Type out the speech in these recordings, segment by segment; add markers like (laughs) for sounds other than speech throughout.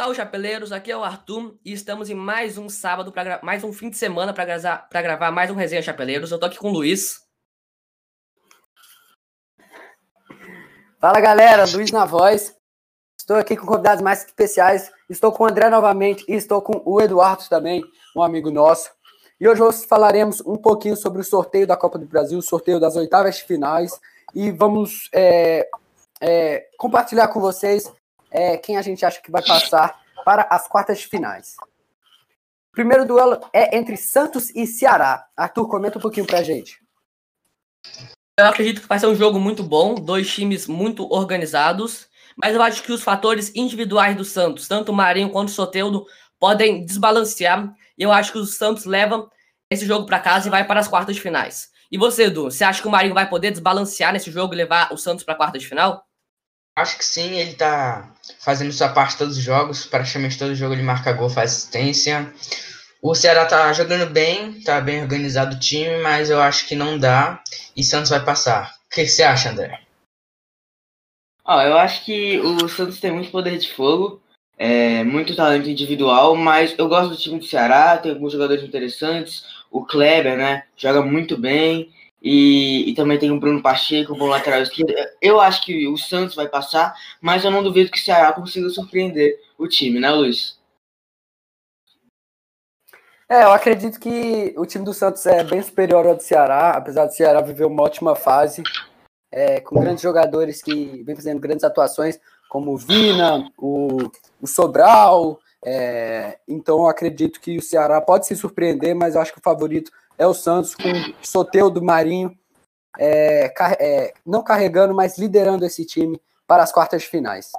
Salve, chapeleiros! Aqui é o Arthur e estamos em mais um sábado, para mais um fim de semana para gra gravar mais um Resenha Chapeleiros. Eu tô aqui com o Luiz. Fala, galera! Luiz na voz. Estou aqui com convidados mais especiais. Estou com o André novamente e estou com o Eduardo também, um amigo nosso. E hoje nós falaremos um pouquinho sobre o sorteio da Copa do Brasil, o sorteio das oitavas de finais. E vamos é, é, compartilhar com vocês é, quem a gente acha que vai passar para as quartas de finais. O primeiro duelo é entre Santos e Ceará. Arthur, comenta um pouquinho pra gente. Eu acredito que vai ser um jogo muito bom, dois times muito organizados, mas eu acho que os fatores individuais do Santos, tanto o Marinho quanto o Soteudo, podem desbalancear. E eu acho que o Santos leva esse jogo para casa e vai para as quartas de finais. E você, Edu, você acha que o Marinho vai poder desbalancear nesse jogo e levar o Santos para a quarta de final? Acho que sim, ele tá fazendo sua parte todos os jogos, praticamente todo jogo ele marca gol, faz assistência. O Ceará tá jogando bem, tá bem organizado o time, mas eu acho que não dá e Santos vai passar. O que você acha, André? Ah, eu acho que o Santos tem muito poder de fogo, é, muito talento individual, mas eu gosto do time do Ceará, tem alguns jogadores interessantes. O Kleber, né, joga muito bem. E, e, também tem o Bruno Pacheco, bom lateral esquerdo. Eu acho que o Santos vai passar, mas eu não duvido que o Ceará consiga surpreender o time, né, Luiz? É, eu acredito que o time do Santos é bem superior ao do Ceará, apesar do Ceará viver uma ótima fase, é, com grandes jogadores que vem fazendo grandes atuações, como o Vina, o, o Sobral. É, então eu acredito que o Ceará pode se surpreender, mas eu acho que o favorito é o Santos com o do Marinho é, é, não carregando, mas liderando esse time para as quartas de finais.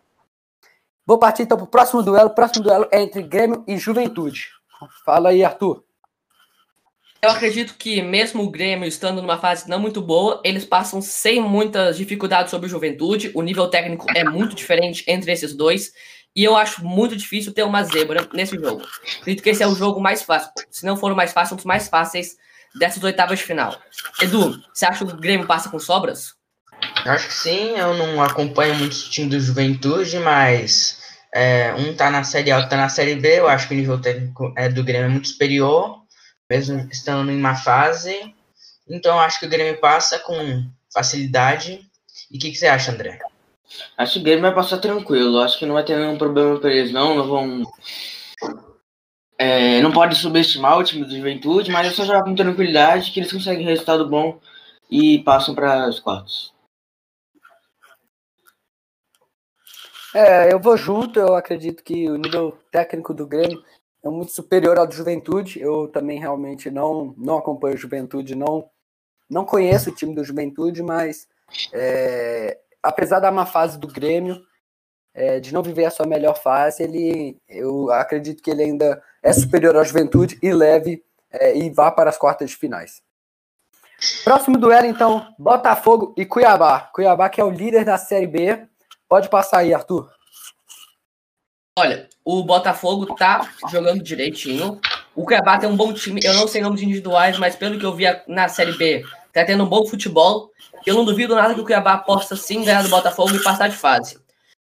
Vou partir então para o próximo duelo. O próximo duelo é entre Grêmio e Juventude. Fala aí, Arthur. Eu acredito que mesmo o Grêmio estando numa fase não muito boa, eles passam sem muitas dificuldades sobre o Juventude. O nível técnico é muito diferente entre esses dois. E eu acho muito difícil ter uma zebra nesse jogo. Acredito que esse é o jogo mais fácil. Se não for o mais fácil, um dos mais fáceis dessas oitavas de final. Edu, você acha que o Grêmio passa com sobras? Acho que sim, eu não acompanho muito o time do Juventude, mas é, um tá na Série A, outro tá na Série B, eu acho que o nível técnico é, do Grêmio é muito superior, mesmo estando em uma fase, então acho que o Grêmio passa com facilidade. E o que, que, você acha, André? Acho que o Grêmio vai passar tranquilo, acho que não vai ter nenhum problema para eles não, não vão é, não pode subestimar o time do Juventude, mas é só jogar com tranquilidade que eles conseguem resultado bom e passam para os quartos. É, eu vou junto, eu acredito que o nível técnico do Grêmio é muito superior ao do Juventude. Eu também realmente não, não acompanho o Juventude, não, não conheço o time do Juventude, mas é, apesar da má fase do Grêmio, é, de não viver a sua melhor fase, ele, eu acredito que ele ainda é superior à juventude e leve é, e vá para as quartas de finais. Próximo duelo, então, Botafogo e Cuiabá. Cuiabá, que é o líder da Série B. Pode passar aí, Arthur. Olha, o Botafogo tá jogando direitinho. O Cuiabá tem um bom time. Eu não sei nomes individuais, mas pelo que eu vi na Série B, tá tendo um bom futebol. Eu não duvido nada que o Cuiabá possa sim ganhar do Botafogo e passar de fase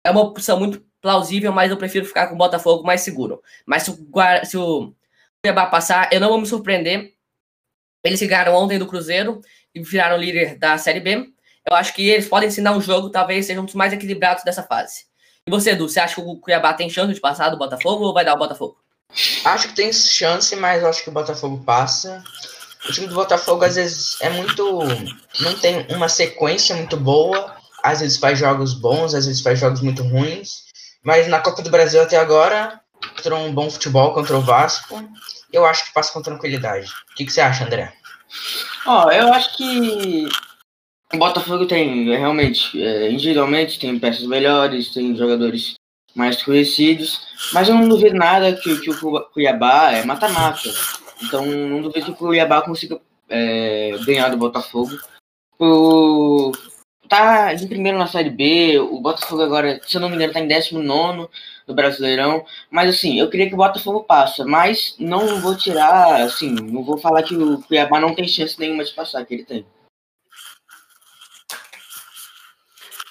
é uma opção muito plausível, mas eu prefiro ficar com o Botafogo mais seguro. Mas se o, se o Cuiabá passar, eu não vou me surpreender. Eles ganharam ontem do Cruzeiro e viraram líder da Série B. Eu acho que eles podem ensinar um jogo, talvez sejam um dos mais equilibrados dessa fase. E você, Edu, você acha que o Cuiabá tem chance de passar do Botafogo ou vai dar o Botafogo? Acho que tem chance, mas acho que o Botafogo passa. O time do Botafogo às vezes é muito. não tem uma sequência muito boa às vezes faz jogos bons, às vezes faz jogos muito ruins. Mas na Copa do Brasil até agora, mostrou um bom futebol contra o Vasco. Eu acho que passa com tranquilidade. O que, que você acha, André? Ó, oh, eu acho que o Botafogo tem realmente, é, individualmente, tem peças melhores, tem jogadores mais conhecidos, mas eu não duvido nada que, que o Cuiabá é mata-mata. Então não duvido que o Cuiabá consiga é, ganhar do Botafogo tá em primeiro na Série B, o Botafogo agora, se eu não me engano, tá em 19 no Brasileirão. Mas assim, eu queria que o Botafogo passa, mas não vou tirar, assim, não vou falar que o Cuiabá não tem chance nenhuma de passar, que ele tem.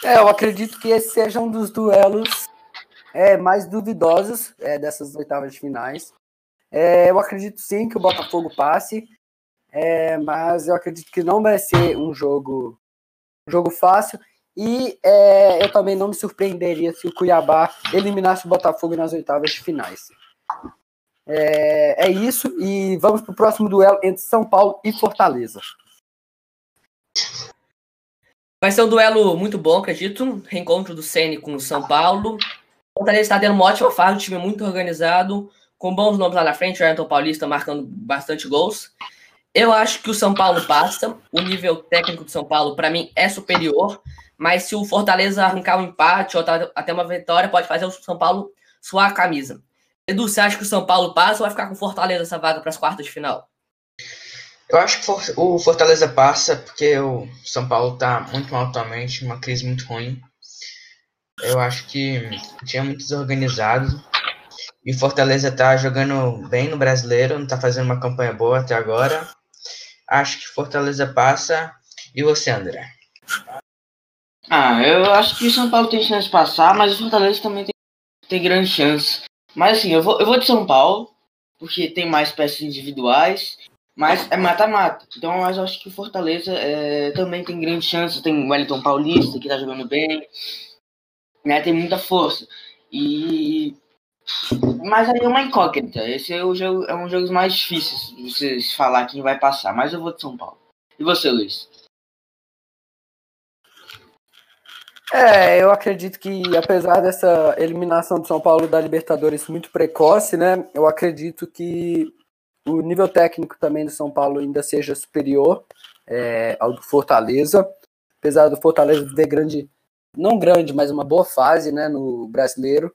É, eu acredito que esse seja um dos duelos é, mais duvidosos é, dessas oitavas de finais. É, eu acredito sim que o Botafogo passe, é, mas eu acredito que não vai ser um jogo, jogo fácil. E é, eu também não me surpreenderia se o Cuiabá eliminasse o Botafogo nas oitavas de finais. É, é isso, e vamos para o próximo duelo entre São Paulo e Fortaleza. Vai ser um duelo muito bom, acredito. Reencontro do Ceni com o São Paulo. O Fortaleza está tendo uma ótima fase, um time muito organizado, com bons nomes lá na frente, o Ayrton Paulista marcando bastante gols. Eu acho que o São Paulo passa. O nível técnico do São Paulo, para mim, é superior. Mas se o Fortaleza arrancar um empate ou até uma vitória, pode fazer o São Paulo suar a camisa. Edu, você acha que o São Paulo passa ou vai ficar com o Fortaleza essa vaga para as quartas de final? Eu acho que o Fortaleza passa porque o São Paulo está muito mal atualmente, uma crise muito ruim. Eu acho que tinha muito desorganizado. E o Fortaleza está jogando bem no brasileiro, não está fazendo uma campanha boa até agora. Acho que Fortaleza passa. E você, André? Ah, eu acho que o São Paulo tem chance de passar, mas o Fortaleza também tem, tem grande chance. Mas assim, eu vou, eu vou de São Paulo, porque tem mais peças individuais, mas é mata-mata. Então eu acho que o Fortaleza é, também tem grande chance. Tem o Wellington Paulista, que tá jogando bem, né? Tem muita força. E. Mas aí é uma incógnita. Esse é, o jogo, é um dos jogos mais difíceis de vocês falar quem vai passar. Mas eu vou de São Paulo. E você, Luiz? É, eu acredito que apesar dessa eliminação do São Paulo da Libertadores muito precoce, né? Eu acredito que o nível técnico também do São Paulo ainda seja superior é, ao do Fortaleza. Apesar do Fortaleza ver grande, não grande, mas uma boa fase né, no brasileiro.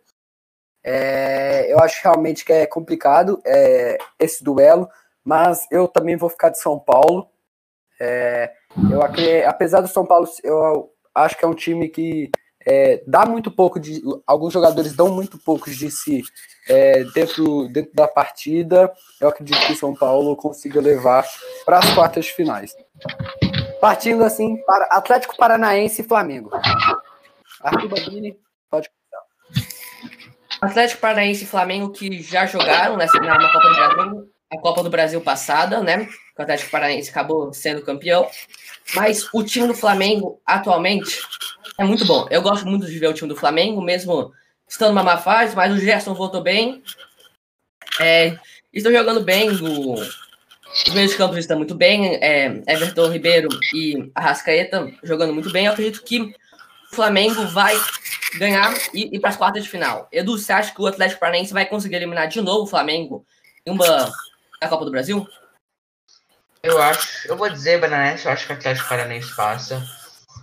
É, eu acho realmente que é complicado é, esse duelo, mas eu também vou ficar de São Paulo. É, eu, apesar do São Paulo, eu acho que é um time que é, dá muito pouco de. Alguns jogadores dão muito pouco de si é, dentro, dentro da partida. Eu acredito que o São Paulo consiga levar para as quartas finais. Partindo assim para Atlético Paranaense e Flamengo. Arthur começar. Atlético Paranaense e Flamengo que já jogaram nessa, na, na Copa do Brasil, a Copa do Brasil passada, né? O Atlético Paranaense acabou sendo campeão. Mas o time do Flamengo, atualmente, é muito bom. Eu gosto muito de ver o time do Flamengo, mesmo estando numa má fase, mas o Gerson voltou bem. É, estão jogando bem. O, os meios de campo estão muito bem. É, Everton Ribeiro e Arrascaeta jogando muito bem. Eu acredito que o Flamengo vai ganhar e ir para as quartas de final. Edu, você acha que o Atlético Paranaense vai conseguir eliminar de novo o Flamengo em uma na Copa do Brasil? Eu acho, eu vou dizer, Bananete, eu acho que o Atlético Paranaense passa.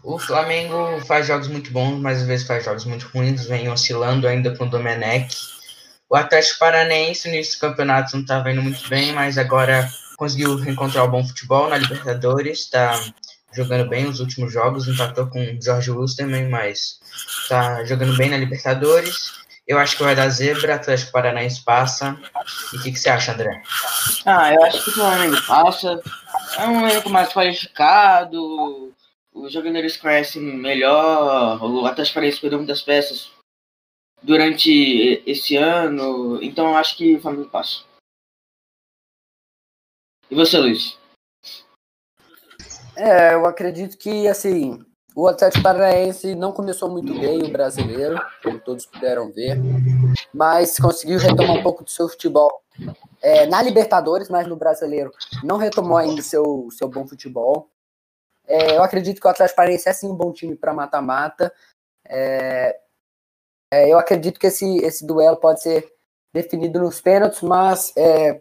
O Flamengo faz jogos muito bons, mas às vezes faz jogos muito ruins, vem oscilando ainda com o Domenech. O Atlético Paranaense no início do campeonato não estava indo muito bem, mas agora conseguiu encontrar o bom futebol na Libertadores, está jogando bem os últimos jogos, empatou com o Jorge Lusterman, mas está jogando bem na Libertadores. Eu acho que vai dar zebra, Atlético Paranaense passa. E o que, que, você acha, André? Ah, eu acho que o Flamengo passa. É um elenco mais qualificado, os jogadores crescem melhor, o Atlético Paranaense perdeu muitas peças durante esse ano, então eu acho que o Flamengo passa. E você, Luiz? É, eu acredito que, assim, o Atlético Paranaense não começou muito bem o brasileiro, como todos puderam ver, mas conseguiu retomar um pouco do seu futebol é, na Libertadores, mas no brasileiro não retomou ainda seu, seu bom futebol. É, eu acredito que o Atlético Paranaense é sim um bom time para mata-mata. É, é, eu acredito que esse, esse duelo pode ser definido nos pênaltis, mas é,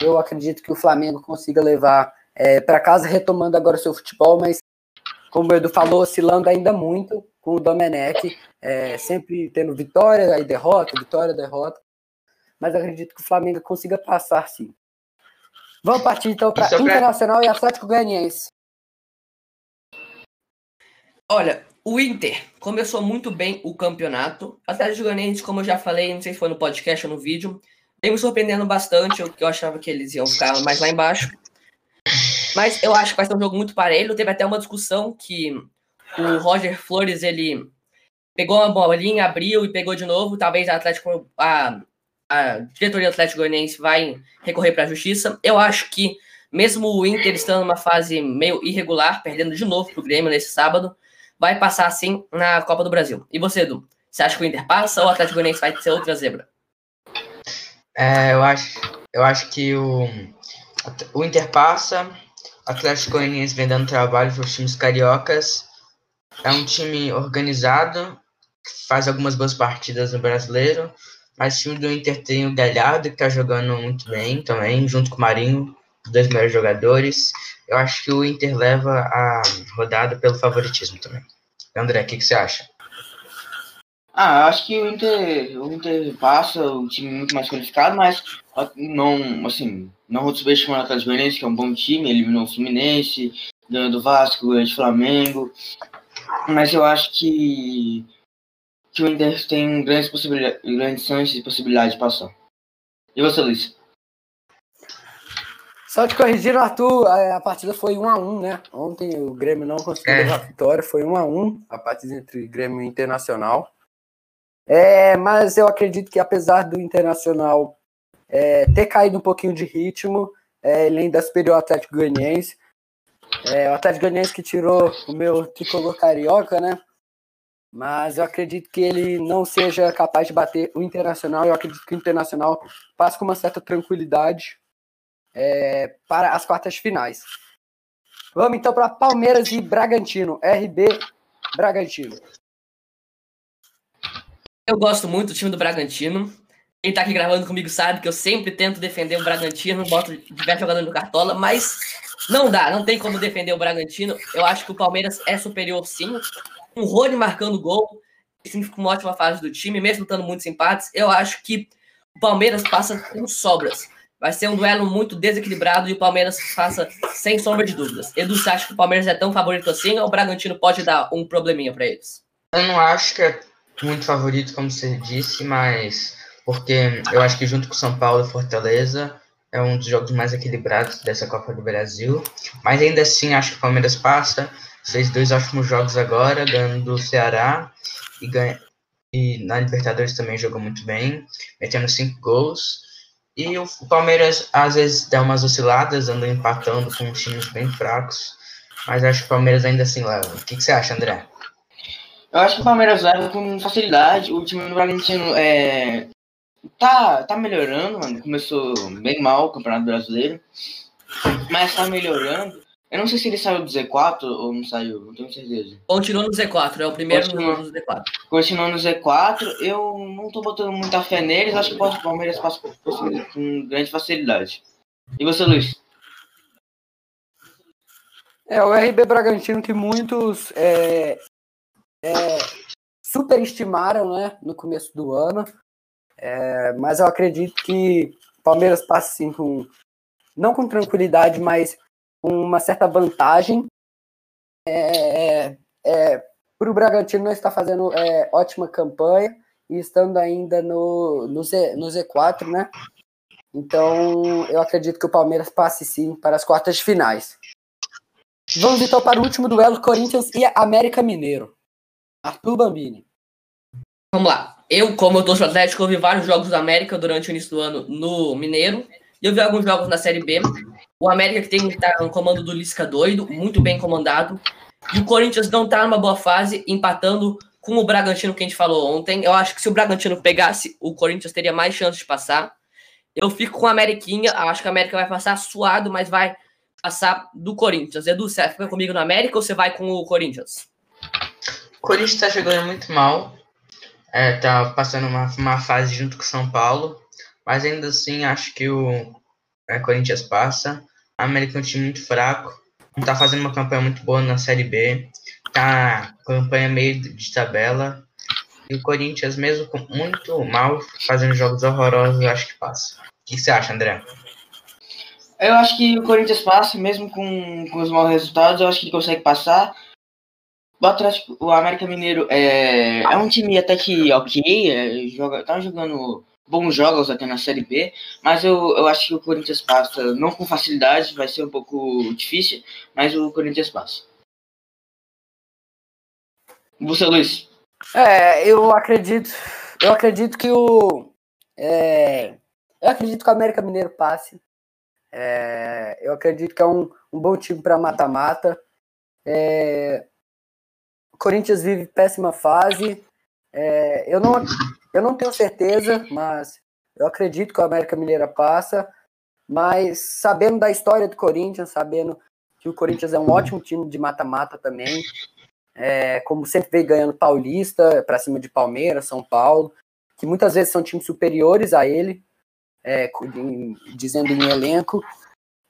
eu acredito que o Flamengo consiga levar é, para casa, retomando agora o seu futebol, mas como o Edu falou, oscilando ainda muito com o Domenech, é, sempre tendo vitória e derrota, vitória, derrota. Mas acredito que o Flamengo consiga passar sim. Vamos partir então para Internacional e Atlético Goianiense. Olha, o Inter começou muito bem o campeonato. O Atlético Goianiense, como eu já falei, não sei se foi no podcast ou no vídeo, vem me surpreendendo bastante, porque eu achava que eles iam ficar mais lá embaixo. Mas eu acho que vai ser um jogo muito parelho. Teve até uma discussão que o Roger Flores, ele pegou uma bolinha, abriu e pegou de novo. Talvez a Atlético, a, a diretoria do Atlético Goianiense vai recorrer para a justiça. Eu acho que, mesmo o Inter estando numa fase meio irregular, perdendo de novo para o Grêmio nesse sábado, vai passar sim na Copa do Brasil. E você, Edu? Você acha que o Inter passa ou o Atlético Goianiense vai ser outra zebra? É, eu acho, eu acho que o, o Inter passa, Atlético Goianiense vem dando trabalho para os times cariocas. É um time organizado, faz algumas boas partidas no brasileiro, mas o time do Inter tem o Galhardo, que está jogando muito bem também, junto com o Marinho, dois melhores jogadores. Eu acho que o Inter leva a rodada pelo favoritismo também. André, o que, que você acha? Ah, eu acho que o Inter, o Inter passa, o time muito mais qualificado, mas não, assim, não vou subestimar o Atlético Goianiense, que é um bom time, eliminou o Fluminense, ganhou do Vasco, ganhou do Flamengo, mas eu acho que, que o Inter tem grandes possibilidades, grandes chances e possibilidades de passar. E você, Luiz? Só te corrigir, Arthur, a, partida foi 1 a 1 né? Ontem o Grêmio não conseguiu é. a vitória, foi 1 a 1 a partida entre Grêmio e Internacional. É, mas eu acredito que apesar do Internacional é, ter caído um pouquinho de ritmo, é, ele ainda superior Atlético Goianiense. É, o Atlético Goianiense que tirou o meu tricolor carioca, né? Mas eu acredito que ele não seja capaz de bater o Internacional. Eu acredito que o Internacional passa com uma certa tranquilidade é, para as quartas finais. Vamos então para Palmeiras e Bragantino. RB Bragantino. Eu gosto muito do time do Bragantino. Quem tá aqui gravando comigo sabe que eu sempre tento defender o Bragantino, boto diversos jogadores no cartola, mas não dá, não tem como defender o Bragantino. Eu acho que o Palmeiras é superior sim. Um Rony marcando gol, significa uma ótima fase do time, mesmo estando muitos empates. Eu acho que o Palmeiras passa com sobras. Vai ser um duelo muito desequilibrado e o Palmeiras passa sem sombra de dúvidas. Edu, você acha que o Palmeiras é tão favorito assim ou o Bragantino pode dar um probleminha para eles? Eu não acho que é muito favorito, como você disse, mas porque eu acho que junto com São Paulo e Fortaleza é um dos jogos mais equilibrados dessa Copa do Brasil. Mas ainda assim, acho que o Palmeiras passa. Fez dois ótimos jogos agora, ganhando do Ceará e, ganha, e na Libertadores também jogou muito bem, metendo cinco gols. E o Palmeiras às vezes dá umas osciladas, andando empatando com times bem fracos. Mas acho que o Palmeiras ainda assim leva. O que, que você acha, André? Eu acho que o Palmeiras leva com facilidade. O time do Bragantino é, tá, tá melhorando, mano. Começou bem mal o Campeonato Brasileiro. Mas tá melhorando. Eu não sei se ele saiu do Z4 ou não saiu, não tenho certeza. Continua no Z4, é o primeiro Continua, no Z4. Continua no Z4. Eu não tô botando muita fé neles, acho que o Palmeiras passa com grande facilidade. E você, Luiz? É, o RB Bragantino que muitos é, é, superestimaram né, no começo do ano. É, mas eu acredito que o Palmeiras passa assim com não com tranquilidade, mas com uma certa vantagem. É, é, é para o Bragantino está fazendo é, ótima campanha e estando ainda no, no, Z, no Z4, né? Então eu acredito que o Palmeiras passe sim para as quartas de finais. Vamos então para o último duelo: Corinthians e América Mineiro. Arthur Bambini. Vamos lá. Eu, como eu torço Atlético, eu vi vários jogos do América durante o início do ano no Mineiro. E eu vi alguns jogos na Série B. O América que tem tá no comando do Lisca doido, muito bem comandado. E o Corinthians não tá numa boa fase, empatando com o Bragantino que a gente falou ontem. Eu acho que se o Bragantino pegasse, o Corinthians teria mais chance de passar. Eu fico com a Ameriquinha. Acho que a América vai passar suado, mas vai passar do Corinthians. Edu, você fica comigo no América ou você vai com o Corinthians? Corinthians está jogando muito mal. É, tá passando uma, uma fase junto com São Paulo. Mas ainda assim, acho que o é, Corinthians passa. A América é um time muito fraco. Não tá fazendo uma campanha muito boa na Série B. Tá campanha meio de tabela. E o Corinthians, mesmo com muito mal, fazendo jogos horrorosos, eu acho que passa. O que você acha, André? Eu acho que o Corinthians passa, mesmo com, com os maus resultados, eu acho que ele consegue passar. O Atlético, o América Mineiro é, é um time até que ok, é, joga, tá jogando bons jogos até na Série B, mas eu, eu acho que o Corinthians passa, não com facilidade, vai ser um pouco difícil, mas o Corinthians passa. Você, Luiz? É, eu acredito, eu acredito que o, é, eu acredito que o América Mineiro passe. É, eu acredito que é um, um bom time para mata-mata. É, o Corinthians vive péssima fase. É, eu, não, eu não tenho certeza, mas eu acredito que o América Mineira passa. Mas sabendo da história do Corinthians, sabendo que o Corinthians é um ótimo time de mata-mata também, é, como sempre veio ganhando Paulista para cima de Palmeiras, São Paulo, que muitas vezes são times superiores a ele, é, em, dizendo em elenco.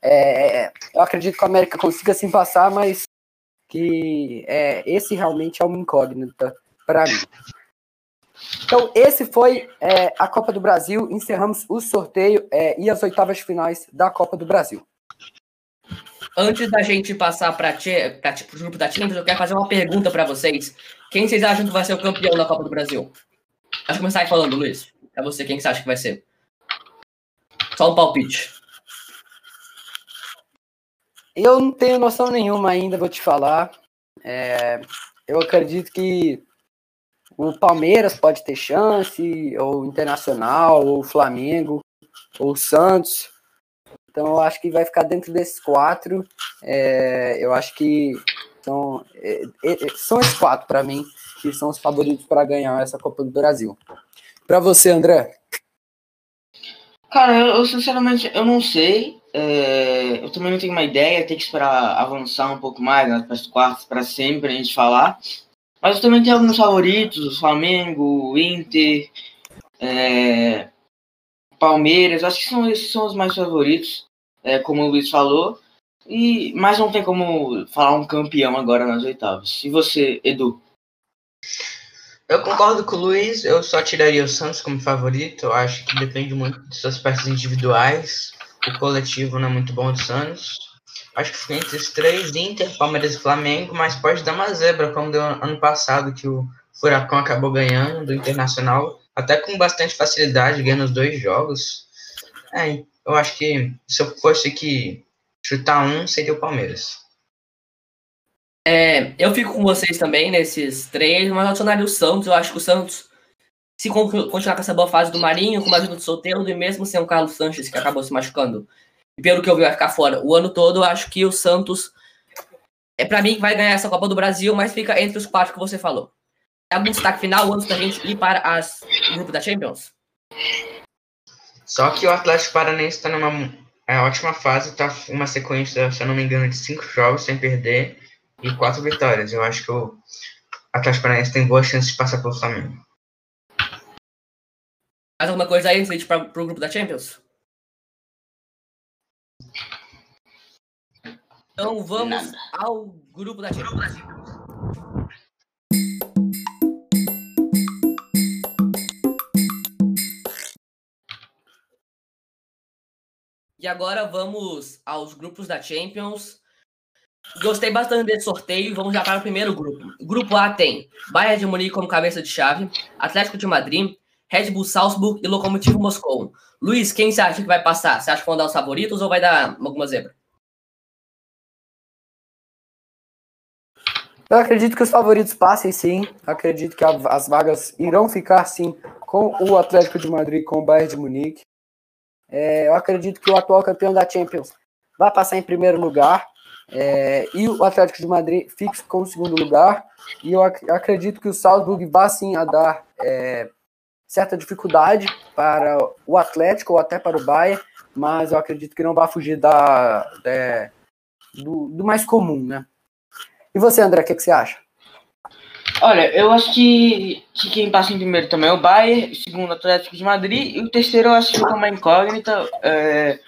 É, eu acredito que o América consiga se passar, mas que é, esse realmente é uma incógnita para mim. Então, esse foi é, a Copa do Brasil. Encerramos o sorteio é, e as oitavas finais da Copa do Brasil. Antes da gente passar para o grupo da Champions, eu quero fazer uma pergunta para vocês. Quem vocês acham que vai ser o campeão da Copa do Brasil? Acho que começar aí falando, Luiz. É você, quem você acha que vai ser? Só um palpite. Eu não tenho noção nenhuma ainda, vou te falar. É, eu acredito que o Palmeiras pode ter chance, ou o Internacional, ou o Flamengo, ou o Santos. Então eu acho que vai ficar dentro desses quatro. É, eu acho que são, é, é, são esses quatro para mim que são os favoritos para ganhar essa Copa do Brasil. Para você, André? Cara, eu, eu, sinceramente eu não sei. É, eu também não tenho uma ideia. Tem que esperar avançar um pouco mais né, quartas para sempre a gente falar. Mas eu também tenho alguns favoritos: Flamengo, Inter, é, Palmeiras. Acho que são esses são os mais favoritos, é, como o Luiz falou. E mas não tem como falar um campeão agora nas oitavas. E você, Edu? Eu concordo com o Luiz, eu só tiraria o Santos como favorito. Eu acho que depende muito de suas peças individuais. O coletivo não é muito bom do Santos. Acho que fica entre os três, Inter, Palmeiras e Flamengo, mas pode dar uma zebra, como deu ano passado, que o Furacão acabou ganhando do Internacional, até com bastante facilidade, ganhando os dois jogos. É, eu acho que se eu fosse que chutar um, seria o Palmeiras. É, eu fico com vocês também nesses três, mas eu adicionaria o Santos. Eu acho que o Santos, se continuar com essa boa fase do Marinho, com a ajuda do Soteldo e mesmo sem o Carlos Sanches, que acabou se machucando, e pelo que eu vi, vai ficar fora o ano todo, eu acho que o Santos é para mim que vai ganhar essa Copa do Brasil, mas fica entre os quatro que você falou. Algum destaque final antes da gente ir para as, o grupo da Champions? Só que o Atlético Paranaense está numa é, ótima fase, tá uma sequência, se eu não me engano, de cinco jogos sem perder e quatro vitórias. Eu acho que o Atlético Paranaense tem boa chance de passar pelo Flamengo. Mais alguma coisa aí antes de ir para o grupo da Champions? Então vamos Nada. ao grupo da Champions. E agora vamos aos grupos da Champions. Gostei bastante desse sorteio. Vamos já para o primeiro grupo. O grupo A tem Bayern de Munique como cabeça de chave, Atlético de Madrid, Red Bull Salzburg e Lokomotiv Moscou. Luiz, quem você acha que vai passar? Você acha que vão dar os favoritos ou vai dar alguma zebra? Eu acredito que os favoritos passem sim. Acredito que as vagas irão ficar sim com o Atlético de Madrid com o Bayern de Munique. É, eu acredito que o atual campeão da Champions vai passar em primeiro lugar. É, e o Atlético de Madrid fixe com o segundo lugar. E eu ac acredito que o Salzburg vá sim a dar é, certa dificuldade para o Atlético ou até para o Bayern, mas eu acredito que não vai fugir da, da do, do, mais comum, né? E você, André, o que, que, você acha? Olha, eu acho que, que quem passa em primeiro também é o Bayern, segundo o Atlético de Madrid, e o terceiro eu acho que fica uma incógnita. É,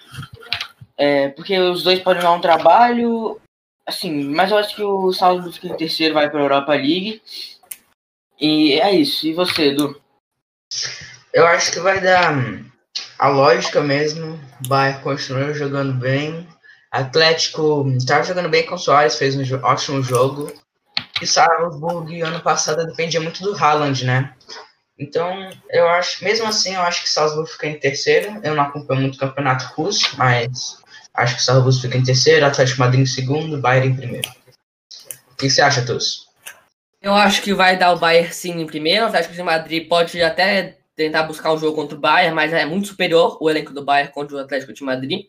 é, porque os dois podem dar um trabalho, assim, mas eu acho que o Salzburg em terceiro, vai para a Europa League. E é isso. E você, Edu? Eu acho que vai dar a lógica mesmo. Vai continuar jogando bem. Atlético estava jogando bem com o Soares, fez um ótimo jogo. E Salzburg ano passado dependia muito do Haaland, né? Então, eu acho, mesmo assim, eu acho que Salzburg fica em terceiro. Eu não acompanho muito o campeonato russo, mas Acho que Salzburg fica em terceiro, Atlético Madrid em segundo, Bayern em primeiro. O que você acha, Tus? Eu acho que vai dar o Bayern sim em primeiro. Eu acho que o Madrid pode até tentar buscar um jogo contra o Bayern, mas é muito superior o elenco do Bayern contra o Atlético de Madrid.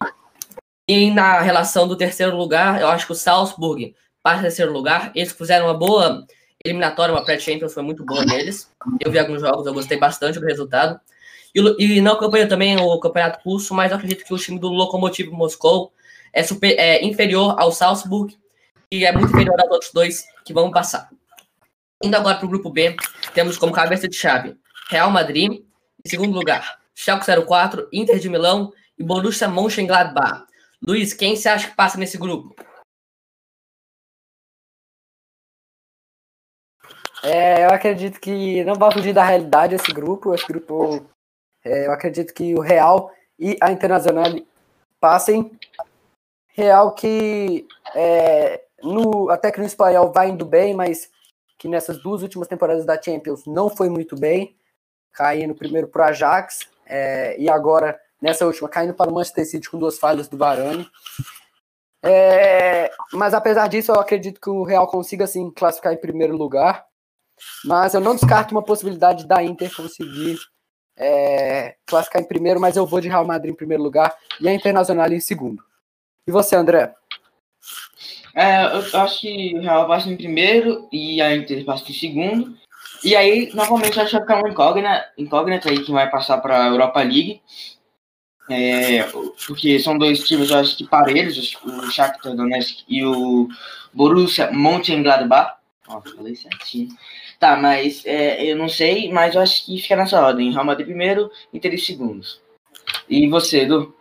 E na relação do terceiro lugar, eu acho que o Salzburg passa terceiro lugar. Eles fizeram uma boa eliminatória, uma pré-champions, foi muito boa deles. Eu vi alguns jogos, eu gostei bastante do resultado. E, e não acompanho também o Campeonato Russo, mas eu acredito que o time do Lokomotiv Moscou é, super, é inferior ao Salzburg e é muito inferior aos outros dois que vão passar. Indo agora para o grupo B, temos como cabeça de chave Real Madrid, em segundo lugar, Schalke 04, Inter de Milão e Borussia Mönchengladbach. Luiz, quem você acha que passa nesse grupo? É, eu acredito que não vai fugir da realidade esse grupo. Esse grupo, é, eu acredito que o Real e a Internacional passem. Real que é, no, até que no espanhol vai indo bem, mas que nessas duas últimas temporadas da Champions não foi muito bem, caindo primeiro para o Ajax é, e agora nessa última caindo para o Manchester City com duas falhas do Varane. É, mas apesar disso, eu acredito que o Real consiga sim classificar em primeiro lugar. Mas eu não descarto uma possibilidade da Inter conseguir é, classificar em primeiro, mas eu vou de Real Madrid em primeiro lugar e a Internacional em segundo. E você, André? É, eu acho que o Real passa em primeiro e a Inter passa em segundo. E aí, novamente, acho que vai ficar uma incógnita, incógnita aí que vai passar para a Europa League. É, porque são dois times, eu acho que parelhos, o Shakhtar Donetsk e o Borussia Mönchengladbach. Ó, falei certinho. Tá, mas é, eu não sei, mas eu acho que fica nessa ordem. Real Madrid primeiro, Inter em segundos. E você, Edu?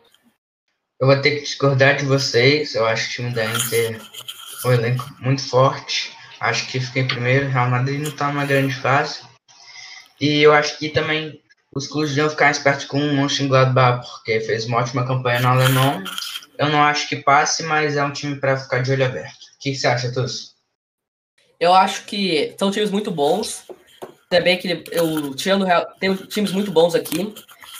Eu vou ter que discordar de vocês. Eu acho que o time da Inter foi um elenco muito forte. Acho que fica em primeiro. Real Madrid não está numa grande fase. E eu acho que também os clubes deviam ficar espertos com o Mönchengladbach, porque fez uma ótima campanha no alemão. Eu não acho que passe, mas é um time para ficar de olho aberto. O que, você acha, Tus? Eu acho que são times muito bons. Também que eu tirando tem times muito bons aqui.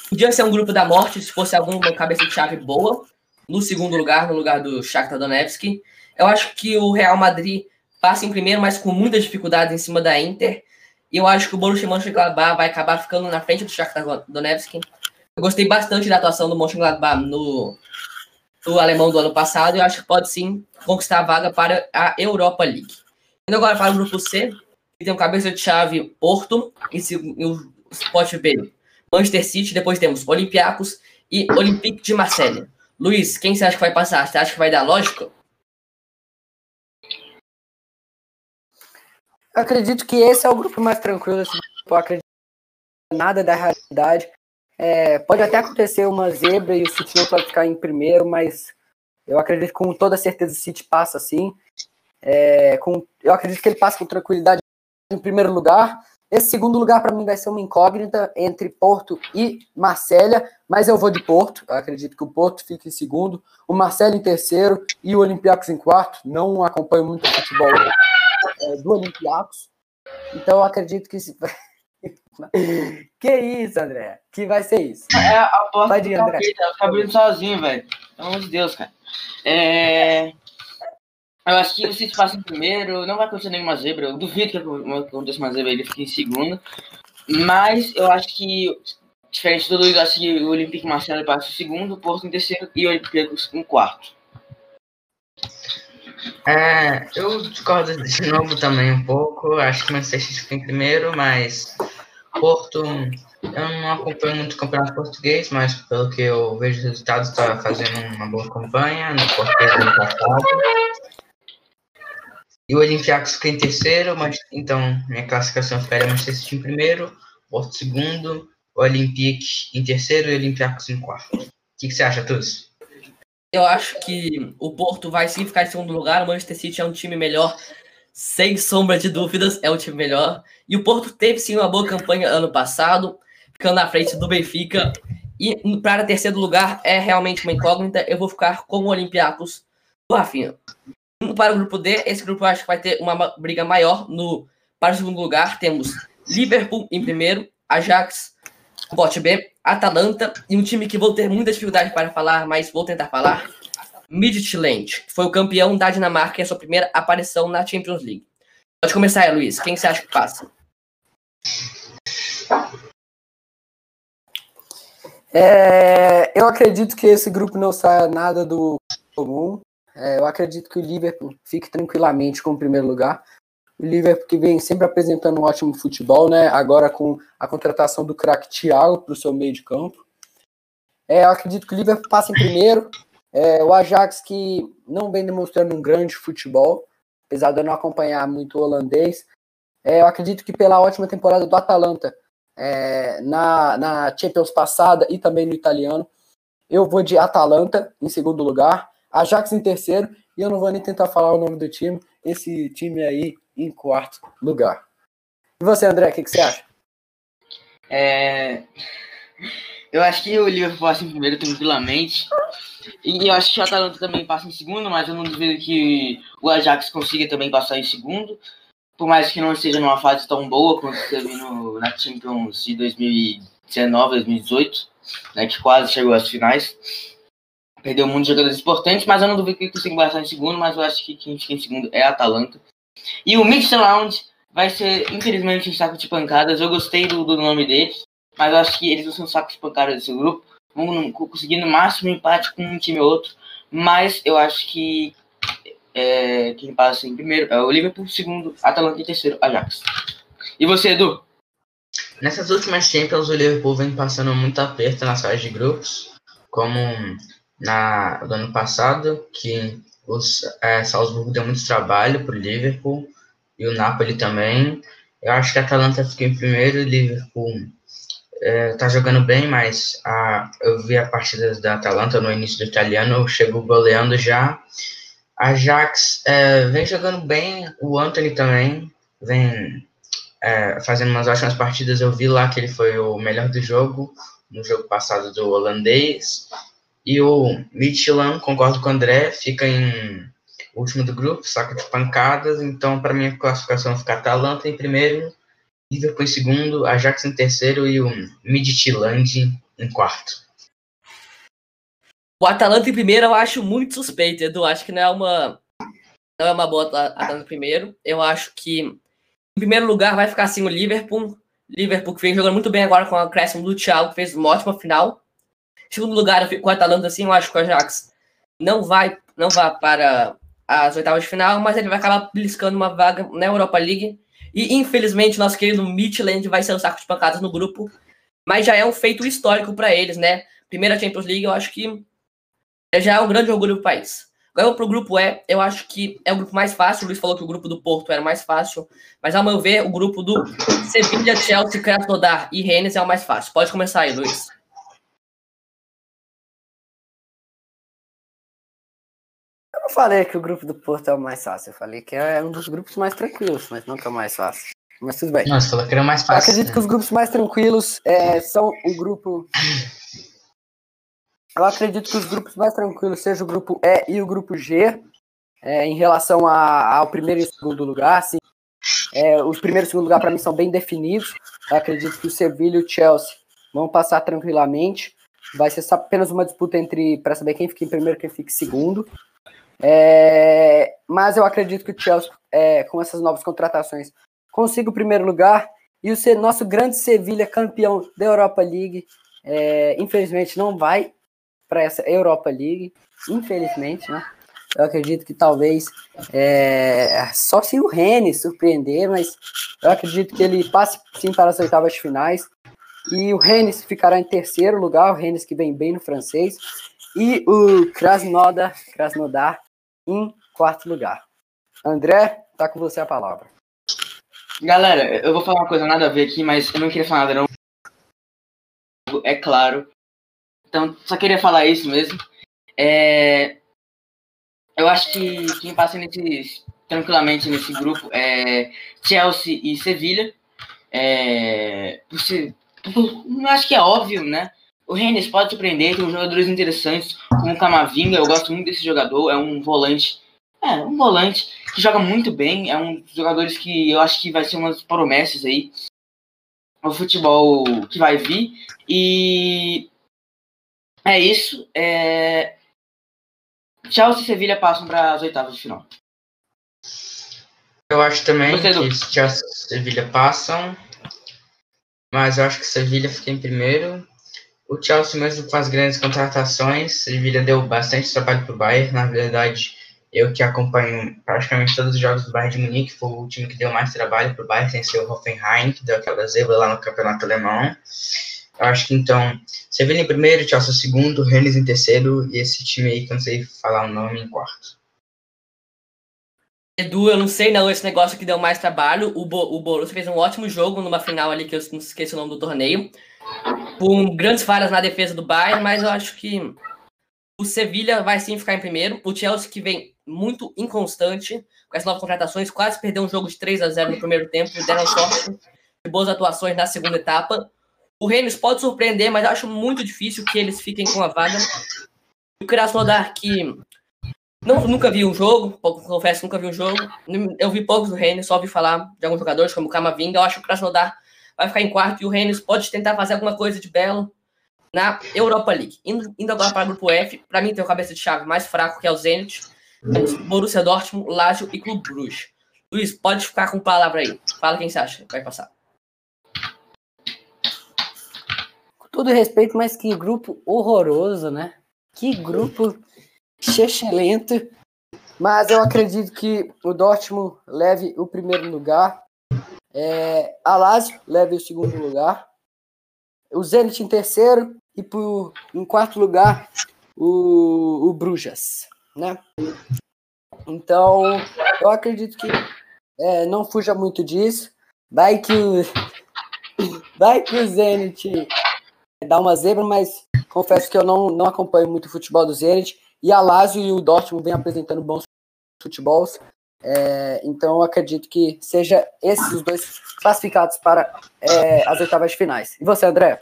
Podia ser um grupo da morte se fosse alguma cabeça de chave boa. No segundo lugar, no lugar do Shakhtar Donetsk. Eu acho que o Real Madrid passa em primeiro, mas com muitas dificuldades em cima da Inter. E eu acho que o Borussia Mönchengladbach vai acabar ficando na frente do Shakhtar Donetsk. Eu gostei bastante da atuação do Mönchengladbach no, no alemão do ano passado e eu acho que pode sim conquistar a vaga para a Europa League. Indo agora para o grupo C, que tem um cabeça de chave Porto e o Sport B Manchester City, depois temos Olympiacos e Olympique de Marseille. Luiz, quem você acha que vai passar? Você acha que vai dar lógica? Eu acredito que esse é o grupo mais tranquilo. Assim, eu acredito nada da realidade. É, pode até acontecer uma zebra e o City não pode ficar em primeiro, mas eu acredito com toda certeza o City passa assim. É, com, eu acredito que ele passa com tranquilidade em primeiro lugar. Esse segundo lugar para mim vai ser uma incógnita entre Porto e Marselha, mas eu vou de Porto. Eu acredito que o Porto fica em segundo, o Marselha em terceiro e o Olympiacos em quarto. Não acompanho muito o futebol é, do Olympiacos, então eu acredito que (laughs) que isso, André? Que vai ser isso? É a porta vai de André. Tá abrindo sozinho, velho. Pelo amor de Deus, cara. É... Eu acho que o City passa em primeiro, não vai acontecer nenhuma zebra. Eu duvido que aconteça uma zebra, ele fique em segundo. Mas eu acho que, diferente do Luiz, acho que o Olympique Marcelo passa em segundo, o Porto em terceiro e o Olympique em quarto. É, eu discordo de novo também um pouco. Acho que o Manchester fica em primeiro, mas Porto, eu não acompanho muito o campeonato português, mas pelo que eu vejo os resultados, está fazendo uma boa campanha no português ano passado. E o Olympiacos fica em terceiro, mas então minha classificação ficaria Manchester City em primeiro, Porto segundo, o Olympique em terceiro e o Olympiacos em quarto. O que, que você acha, Tuz? Eu acho que o Porto vai sim ficar em segundo lugar, o Manchester City é um time melhor, sem sombra de dúvidas, é um time melhor. E o Porto teve sim uma boa campanha ano passado, ficando na frente do Benfica. E para terceiro lugar é realmente uma incógnita. Eu vou ficar com o Olympiacos do Rafinha. Para o grupo D, esse grupo eu acho que vai ter uma briga maior. No, para o segundo lugar, temos Liverpool em primeiro, Ajax, Bote B, Atalanta e um time que vou ter muita dificuldade para falar, mas vou tentar falar. Midtjylland, que foi o campeão da Dinamarca e a sua primeira aparição na Champions League. Pode começar aí, Luiz. Quem você acha que passa? É, eu acredito que esse grupo não saia nada do comum. É, eu acredito que o Liverpool fique tranquilamente com o primeiro lugar. O Liverpool que vem sempre apresentando um ótimo futebol, né? Agora com a contratação do craque Thiago para o seu meio de campo. É, eu acredito que o Liverpool passa em primeiro. É, o Ajax que não vem demonstrando um grande futebol, apesar de eu não acompanhar muito o holandês. É, eu acredito que pela ótima temporada do Atalanta é, na, na Champions passada e também no italiano, eu vou de Atalanta em segundo lugar, Ajax em terceiro, e eu não vou nem tentar falar o nome do time, esse time aí em quarto lugar. E você, André, o que, que, você acha? É... Eu acho que o Liverpool passa em primeiro tranquilamente. E eu acho que o Atalanta também passa em segundo, mas eu não duvido que o Ajax consiga também passar em segundo. Por mais que não esteja numa fase tão boa quanto teve no, na Champions de 2019, 2018, né, que quase chegou às finais. Perdeu muitos jogadores importantes, mas eu não duvido que consiga passar em segundo, mas eu acho que quem fica em segundo é a Atalanta. E o Midtjylland vai ser, infelizmente, um saco de pancadas. Eu gostei do, do nome deles, mas eu acho que eles vão ser um saco de pancadas desse grupo. Vão conseguir no máximo empate com um time ou outro. Mas eu acho que é, quem passa em primeiro é o Liverpool, segundo, Atalanta e terceiro, Ajax. E você, Edu? Nessas últimas Champions, o Liverpool vem passando muito aperto nas fases de grupos, como na, do ano passado, que o é, Salzburgo deu muito trabalho para o Liverpool e o Napoli também. Eu acho que a Atalanta ficou em primeiro, o Liverpool é, tá jogando bem, mas a, eu vi a partida da Atalanta no início do italiano, chegou goleando já. A Ajax é, vem jogando bem, o Anthony também vem é, fazendo umas ótimas partidas. Eu vi lá que ele foi o melhor do jogo, no jogo passado do holandês. E o Michelin, concordo com o André, fica em último do grupo, saco de pancadas. Então, para mim, a classificação fica Atalanta em primeiro, Liverpool em segundo, Ajax em terceiro e o Midtjylland em quarto. O Atalanta em primeiro eu acho muito suspeito, Edu. Acho que não é uma, não é uma boa Atalanta em primeiro. Eu acho que em primeiro lugar vai ficar assim o Liverpool. Liverpool que vem jogando muito bem agora com a acréscimo do Thiago, que fez uma ótima final. Segundo lugar, eu fico com o Atalanta assim, eu acho que o Ajax não vai, não vai para as oitavas de final, mas ele vai acabar beliscando uma vaga na Europa League. E infelizmente, nosso querido Midland vai ser o saco de pancadas no grupo, mas já é um feito histórico para eles, né? Primeira Champions League, eu acho que já é um grande orgulho do país. Agora para o grupo E, eu acho que é o grupo mais fácil. O Luiz falou que o grupo do Porto era mais fácil, mas ao meu ver, o grupo do Sevilla, Chelsea, Krasnodar e Rennes é o mais fácil. Pode começar aí, Luiz. Não falei que o grupo do Porto é o mais fácil. Eu falei que é um dos grupos mais tranquilos, mas não que é o mais fácil. Mas tudo bem. Nossa, falou que era o mais fácil. Eu acredito que os grupos mais tranquilos é, são o grupo. Eu acredito que os grupos mais tranquilos sejam o grupo E e o grupo G. É, em relação a, ao primeiro e segundo lugar, assim, é, os primeiro e segundo lugar para mim são bem definidos. Eu acredito que o Sevilla e o Chelsea vão passar tranquilamente. Vai ser apenas uma disputa entre para saber quem fica em primeiro e quem fica em segundo. É, mas eu acredito que o Chelsea, é, com essas novas contratações, consiga o primeiro lugar. E o nosso grande Sevilha, campeão da Europa League, é, infelizmente não vai para essa Europa League. Infelizmente, né? Eu acredito que talvez é, só se o Rennes surpreender, mas eu acredito que ele passe sim para as oitavas de finais. E o Rennes ficará em terceiro lugar, o Rennes que vem bem no francês. E o Krasnodar, Krasnodar em quarto lugar. André, tá com você a palavra. Galera, eu vou falar uma coisa nada a ver aqui, mas eu não queria falar nada não. É claro. Então, só queria falar isso mesmo. É... Eu acho que quem passa nesse, tranquilamente nesse grupo é Chelsea e Sevilha. É... Por ser... Não acho que é óbvio, né? O Rennes pode surpreender, tem jogadores interessantes, como o Camavinga, eu gosto muito desse jogador, é um volante, é, um volante que joga muito bem, é um dos jogadores que eu acho que vai ser umas promessas aí o futebol que vai vir. E é isso. É... Chelsea e Sevilha passam para as oitavas de final. Eu acho também Você, que Chelsea e Sevilha passam, mas eu acho que Sevilha fica em primeiro. O Chelsea, mesmo as grandes contratações, Sevilha deu bastante trabalho para o Bayern. Na verdade, eu que acompanho praticamente todos os jogos do Bayern de Munique, foi o time que deu mais trabalho para o Bayern, sem ser o Hoffenheim, que deu aquela zebra lá no campeonato alemão. Eu acho que então, Sevilha em primeiro, Chelsea em segundo, Rennes em terceiro, e esse time aí que eu não sei falar o nome em quarto. Edu, eu não sei não esse negócio que deu mais trabalho. O, Bo, o Borussia fez um ótimo jogo numa final ali que eu não esqueci o nome do torneio. Com grandes falhas na defesa do Bayern, mas eu acho que o Sevilha vai sim ficar em primeiro. O Chelsea que vem muito inconstante com as novas contratações, quase perdeu um jogo de 3 a 0 no primeiro tempo, deram sorte de boas atuações na segunda etapa. O Rennes pode surpreender, mas eu acho muito difícil que eles fiquem com a vaga. O Krasnodar que não, nunca vi um jogo, confesso, nunca vi um jogo. Eu vi poucos do Rennes, só ouvi falar de alguns jogadores, como o Camavinga. Eu acho que o Krasnodar vai ficar em quarto e o Rennes pode tentar fazer alguma coisa de belo na Europa League. Indo, indo agora para o grupo F, para mim tem o cabeça de chave mais fraco, que é o Zenit. Borussia Dortmund, Lazio e Clube Bruges. Luiz, pode ficar com palavra aí. Fala quem você acha que vai passar. Com todo respeito, mas que grupo horroroso, né? Que grupo excelente. Mas eu acredito que o Dortmund leve o primeiro lugar. É, a Lazio leve o segundo lugar. O Zenit em terceiro. E por, em quarto lugar, o, o Brujas. Né? Então, eu acredito que é, não fuja muito disso. Vai que o, (laughs) vai que o Zenit dá uma zebra, mas confesso que eu não, não acompanho muito o futebol do Zenit. E a Lazio e o Dortmund vem apresentando bons futebols. É, então acredito que seja esses dois classificados para é, as oitavas finais. E você, André?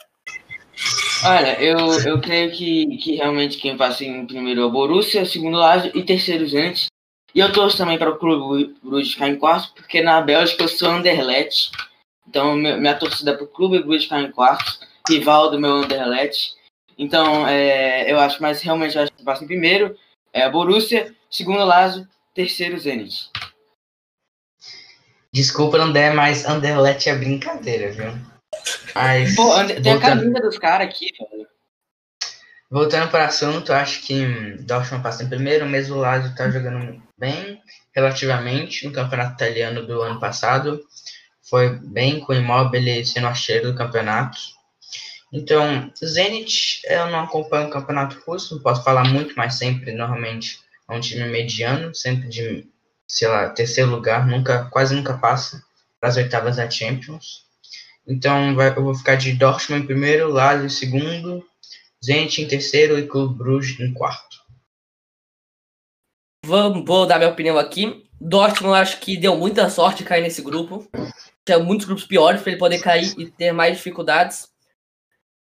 Olha, eu, eu creio que, que realmente quem passa em primeiro é o Borussia, segundo Lazio e terceiro o. E eu torço também para o Clube Bruges ficar em quarto, porque na Bélgica eu sou Anderlecht. Então minha, torcida é para o Clube Bruges ficar em quarto, rival do meu Anderlecht. Então é, eu acho, mas realmente eu acho que passa em primeiro é Borussia, segundo Lazio, terceiro o Zenit. Desculpa, André, mas Anderlecht é brincadeira, viu? Mas, Pô, tem a voltando- camisa dos caras aqui, velho. Voltando para o assunto, acho que hum, Dortmund passa em primeiro, mesmo o Lazio está jogando bem, relativamente, no campeonato italiano do ano passado. Foi bem com o Immobile sendo artilheiro do campeonato. Então, Zenit, eu não acompanho o campeonato russo, não posso falar muito, mas sempre, normalmente, é um time mediano, sempre de, sei lá, terceiro lugar, nunca, quase nunca passa para as oitavas da Champions. Então, vai- eu vou ficar de Dortmund em primeiro, Lazio em segundo, Zenit em terceiro e Clube Bruges em quarto. Vou, vou dar minha opinião aqui. Dortmund, acho que deu muita sorte cair nesse grupo. Tinha muitos grupos piores para ele poder cair e ter mais dificuldades.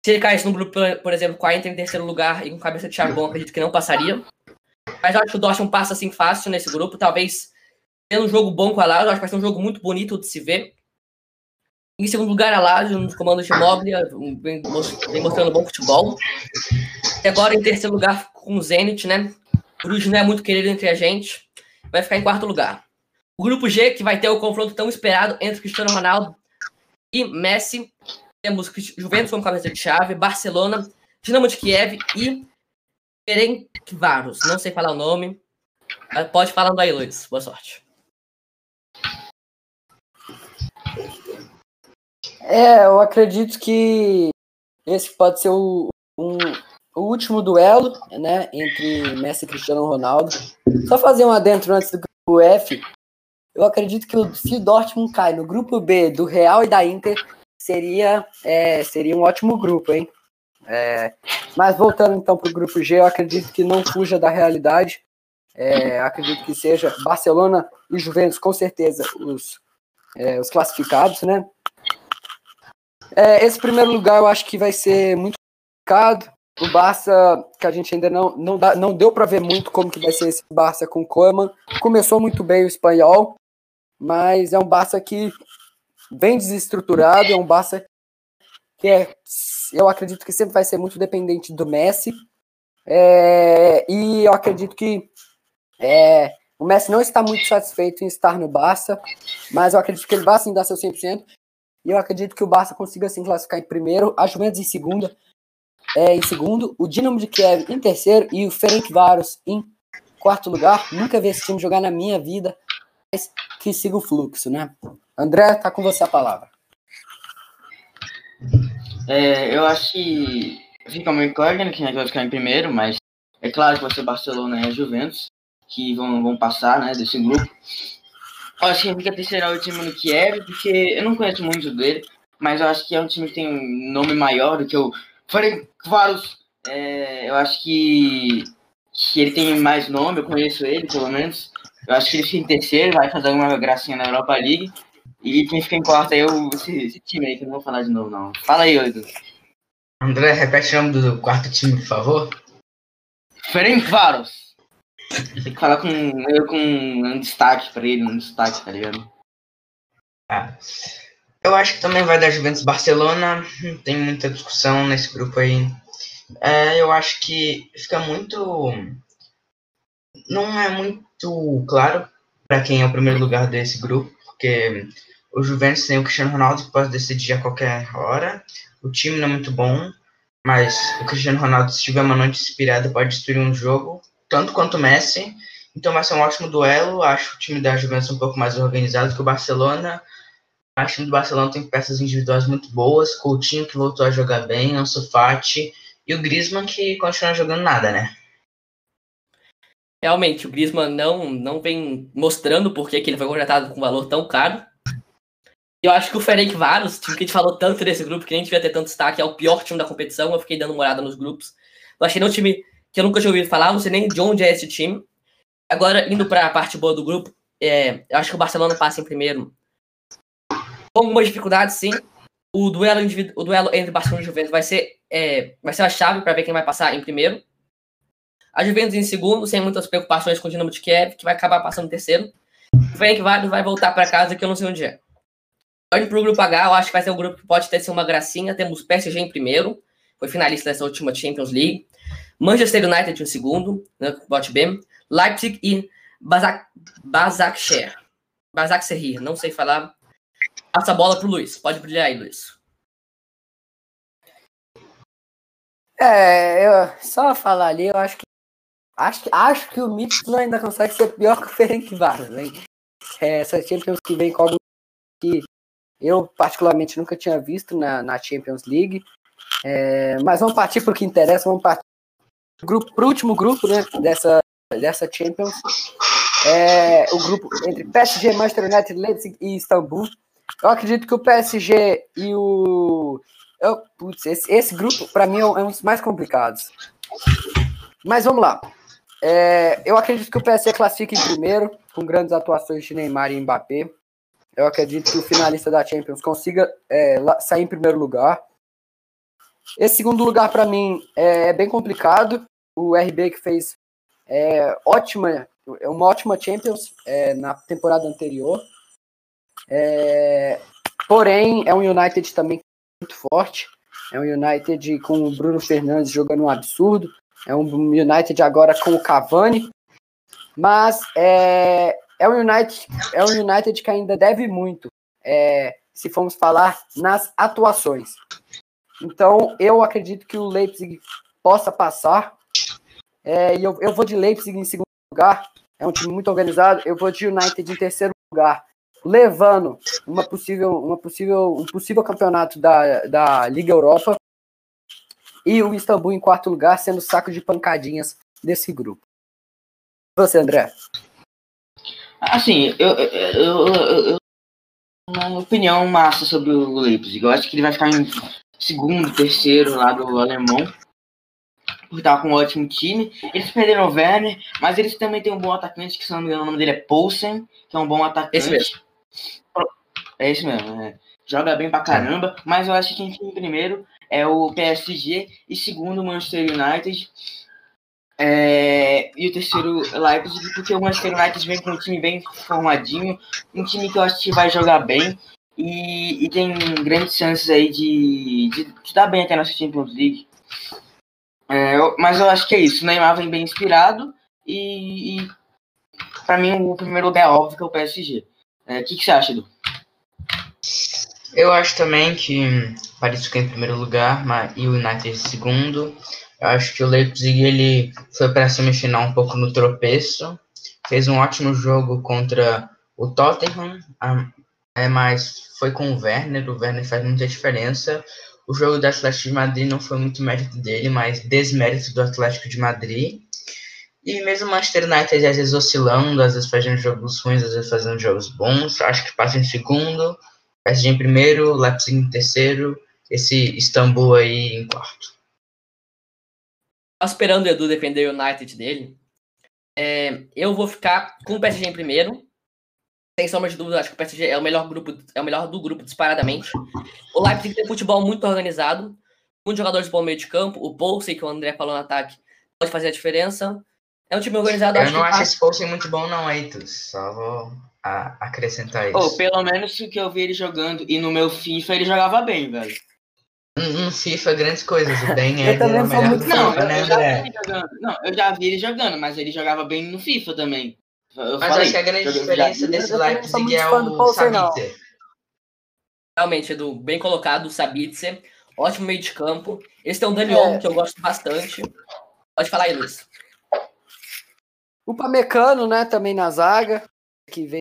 Se ele caísse num grupo, por exemplo, com a Inter em terceiro lugar e com cabeça de chave bom, acredito que não passaria. Mas eu acho que o Dortmund passa assim fácil nesse grupo. Talvez tendo um jogo bom com a Lazio, acho que vai ser um jogo muito bonito de se ver. Em segundo lugar, a Lazio, nos comandos de Mobile, vem mos- vem mostrando bom futebol. E agora, em terceiro lugar, com o Zenit, né? O não é muito querido entre a gente. Vai ficar em quarto lugar. O grupo G, que vai ter o confronto tão esperado entre Cristiano Ronaldo e Messi. Temos Juventus como cabeça de chave, Barcelona, Dinamo de Kiev e Ferencváros. Não sei falar o nome. mas Pode falar aí, Luiz. Boa sorte. É, eu acredito que esse pode ser o, um- o último duelo, né, entre Messi e Cristiano Ronaldo. Só fazer um adentro antes do grupo F. Eu acredito que o, se o Dortmund cai no grupo B do Real e da Inter, seria, é, seria um ótimo grupo, hein? É, mas voltando então para o grupo G, eu acredito que não fuja da realidade. É, acredito que seja Barcelona e Juventus, com certeza, os, é, os classificados, né? É, esse primeiro lugar eu acho que vai ser muito complicado. O Barça, que a gente ainda não, não, dá, não deu para ver muito como que vai ser esse Barça com Koeman. Começou muito bem o espanhol, mas é um Barça que bem desestruturado, é um Barça que é, eu acredito que sempre vai ser muito dependente do Messi. É, e eu acredito que é, O Messi não está muito satisfeito em estar no Barça, mas eu acredito que ele vai sim dar seu 100%. E eu acredito que o Barça consiga sim classificar em primeiro, a Juventus em segunda, é, em segundo, o Dinamo de Kiev em terceiro e o Ferencváros em quarto lugar. Nunca vi esse time jogar na minha vida, mas que siga o fluxo, né? André, tá com você a palavra. É, eu acho que fica meio claro que vai ficar em primeiro, mas é claro que vai ser Barcelona e a Juventus, que vão, vão passar né, desse grupo. Eu acho que fica terceiro o time no Kiev, porque eu não conheço muito dele, mas eu acho que é um time que tem um nome maior do que o Ferencváros. É, eu acho que, que ele tem mais nome, eu conheço ele, pelo menos. Eu acho que ele fica em terceiro, vai fazer uma gracinha na Europa League. E quem fica em quarto aí é esse, esse, time aí, que eu não vou falar de novo, não. Fala aí, Edu. André, repete o nome do quarto time, por favor. Ferencváros. Tem que falar com, eu com um destaque pra ele, um destaque, tá ligado? Ah. Eu acho que também vai dar Juventus Barcelona. Não tem muita discussão nesse grupo aí. É, eu acho que fica muito. Não é muito claro para quem é o primeiro lugar desse grupo, porque o Juventus tem o Cristiano Ronaldo que pode decidir a qualquer hora. O time não é muito bom, mas o Cristiano Ronaldo, se tiver uma noite inspirada, pode destruir um jogo, tanto quanto o Messi. Então vai ser um ótimo duelo. Acho o time da Juventus um pouco mais organizado que o Barcelona. Acho que o time do Barcelona tem peças individuais muito boas. Coutinho que voltou a jogar bem, Ansu Fati e o Griezmann que continua jogando nada, né? Realmente, o Griezmann não, não vem mostrando por que ele foi contratado com valor tão caro. Eu acho que o Ferenc Varos, time que a gente falou tanto desse grupo, que nem devia ter tanto destaque, é o pior time da competição. Eu fiquei dando uma olhada nos grupos. Eu achei um time que eu nunca tinha ouvido falar, não sei nem de onde é esse time. Agora, indo para a parte boa do grupo, é, eu acho que o Barcelona passa em primeiro. Com algumas dificuldades, sim. O duelo, o duelo entre Barcelona e Juventus vai ser, é, vai ser a chave para ver quem vai passar em primeiro. A Juventus em segundo, sem muitas preocupações com o Dinamo de Kiev, que vai acabar passando em terceiro. O Ferenc Varos vai voltar para casa, que eu não sei onde é. Para o grupo H, eu acho que vai ser um grupo que pode ter sido uma gracinha. Temos PSG em primeiro, foi finalista dessa última Champions League. Manchester United em segundo, né, bote B. Leipzig e Basak, Basakshir. Basakshir, não sei falar. Passa a bola pro Luiz. Pode brilhar aí, Luiz. É, eu, só falar ali, eu acho que acho, acho que o Midtjylland ainda consegue ser pior que o Ferencváros, né? É, essa Champions que vem com algum que eu, particularmente, nunca tinha visto na, na Champions League. É, mas vamos partir para o que interessa, vamos partir para o último grupo né, dessa, dessa Champions. É, o grupo entre PSG, Manchester United, Leipzig e Istambul. Eu acredito que o PSG e o. Eu, putz, esse, esse grupo, para mim, é um dos mais complicados. Mas vamos lá. É, eu acredito que o PSG classifica em primeiro, com grandes atuações de Neymar e Mbappé. Eu acredito que o finalista da Champions consiga é, sair em primeiro lugar. Esse segundo lugar, para mim, é, é, bem complicado. O RB que fez é, ótima, é uma ótima Champions é, na temporada anterior. É, porém, é um United também muito forte. É um United com o Bruno Fernandes jogando um absurdo. É um United agora com o Cavani. Mas é, é um United, é um United que ainda deve muito, é, se formos falar nas atuações. Então, eu acredito que o Leipzig possa passar. É, e eu, eu vou de Leipzig em segundo lugar. É um time muito organizado. Eu vou de United em terceiro lugar, levando uma possível, uma possível, um possível campeonato da, da Liga Europa. E o Istambul em quarto lugar, sendo saco de pancadinhas desse grupo. Você, André? Assim, eu, eu, eu, eu, uma opinião massa sobre o Leipzig. Eu acho que ele vai ficar em segundo, terceiro lá do alemão. Por estar com um ótimo time. Eles perderam o Werner, mas eles também têm um bom atacante, que se não me engano o nome dele é Poulsen, que é um bom atacante. Esse mesmo. É esse mesmo, é. Joga bem pra caramba, mas eu acho que em primeiro é o PSG e segundo o Manchester United. É, e o terceiro Leipzig, porque o Manchester United vem com um time bem formadinho, um time que eu acho que vai jogar bem e, e tem grandes chances aí de, de, de dar bem até na Champions League. É, eu, mas eu acho que é isso. O Neymar vem bem inspirado e, e pra mim o primeiro lugar é óbvio que é o PSG. O é, que, que você acha, Edu? Eu acho também que Paris fica em primeiro lugar mas, e o United em segundo. Eu acho que o Leipzig ele foi para semifinal um pouco no tropeço. Fez um ótimo jogo contra o Tottenham, é, mas foi com o Werner. O Werner faz muita diferença. O jogo do Atlético de Madrid não foi muito mérito dele, mas desmérito do Atlético de Madrid. E mesmo o Manchester United às vezes oscilando, às vezes fazendo jogos ruins, às vezes fazendo jogos bons. Acho que passa em segundo, PSG em primeiro, Leipzig em terceiro, esse Istambul aí em quarto. Esperando o Edu defender o United dele, é, eu vou ficar com o PSG em primeiro. Sem sombra de dúvida, acho que o PSG é o melhor grupo, é o melhor do grupo disparadamente. O Leipzig tem futebol muito organizado, muitos jogadores bom meio de campo. O Poulsen, que o André falou no ataque, pode fazer a diferença. É um time organizado. Eu acho não acho esse Poulsen muito bom, não, Eitos. Só vou acrescentar isso. Oh, pelo menos o que eu vi ele jogando. E no meu FIFA ele jogava bem, velho. No FIFA, grandes coisas. O Ben é o melhor muito não, FIFA, né, André? Não, eu já vi ele jogando, mas ele jogava bem no FIFA também. Eu mas falei, acho que a grande diferença desse Leipzig é o Sabitzer. Realmente, Edu, bem colocado, o Sabitzer. Ótimo meio de campo. Esse tem um Dani é. que eu gosto bastante. Pode falar aí, Luiz. O Pamecano, né, também na zaga, que vem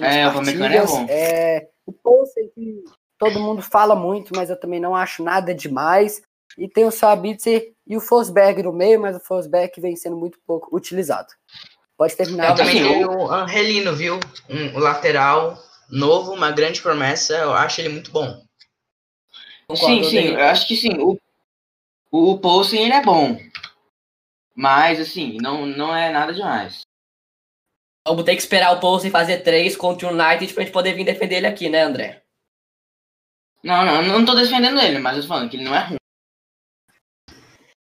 é, o Pamecano é bom. É, o Poulsen, que todo mundo fala muito, mas eu também não acho nada demais. E tem o Sabitzer e o Fosberg no meio, mas o Fosberg vem sendo muito pouco utilizado. Pode terminar. Eu também tenho o Angelino, viu? Um lateral novo, uma grande promessa. Eu acho ele muito bom. Sim, sim, eu acho que sim. O, o Poulsen, ele é bom. Mas, assim, não, não é nada demais. Vamos ter que esperar o Poulsen fazer três contra o United pra gente poder vir defender ele aqui, né, André? Não, não, não tô defendendo ele, mas eu tô falando que ele não é ruim.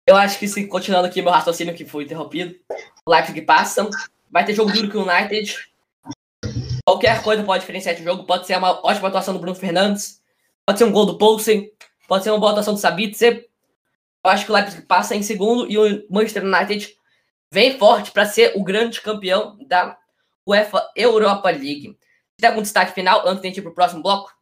Eu acho que se continuando aqui meu raciocínio que foi interrompido, o Leipzig passa, vai ter jogo duro com o United. Qualquer coisa pode diferenciar esse jogo, pode ser uma ótima atuação do Bruno Fernandes, pode ser um gol do Poulsen, pode ser uma boa atuação do Sabitzer. Eu acho que o Leipzig passa em segundo e o Manchester United vem forte para ser o grande campeão da UEFA Europa League. Tem algum destaque final antes de a gente ir para o próximo bloco?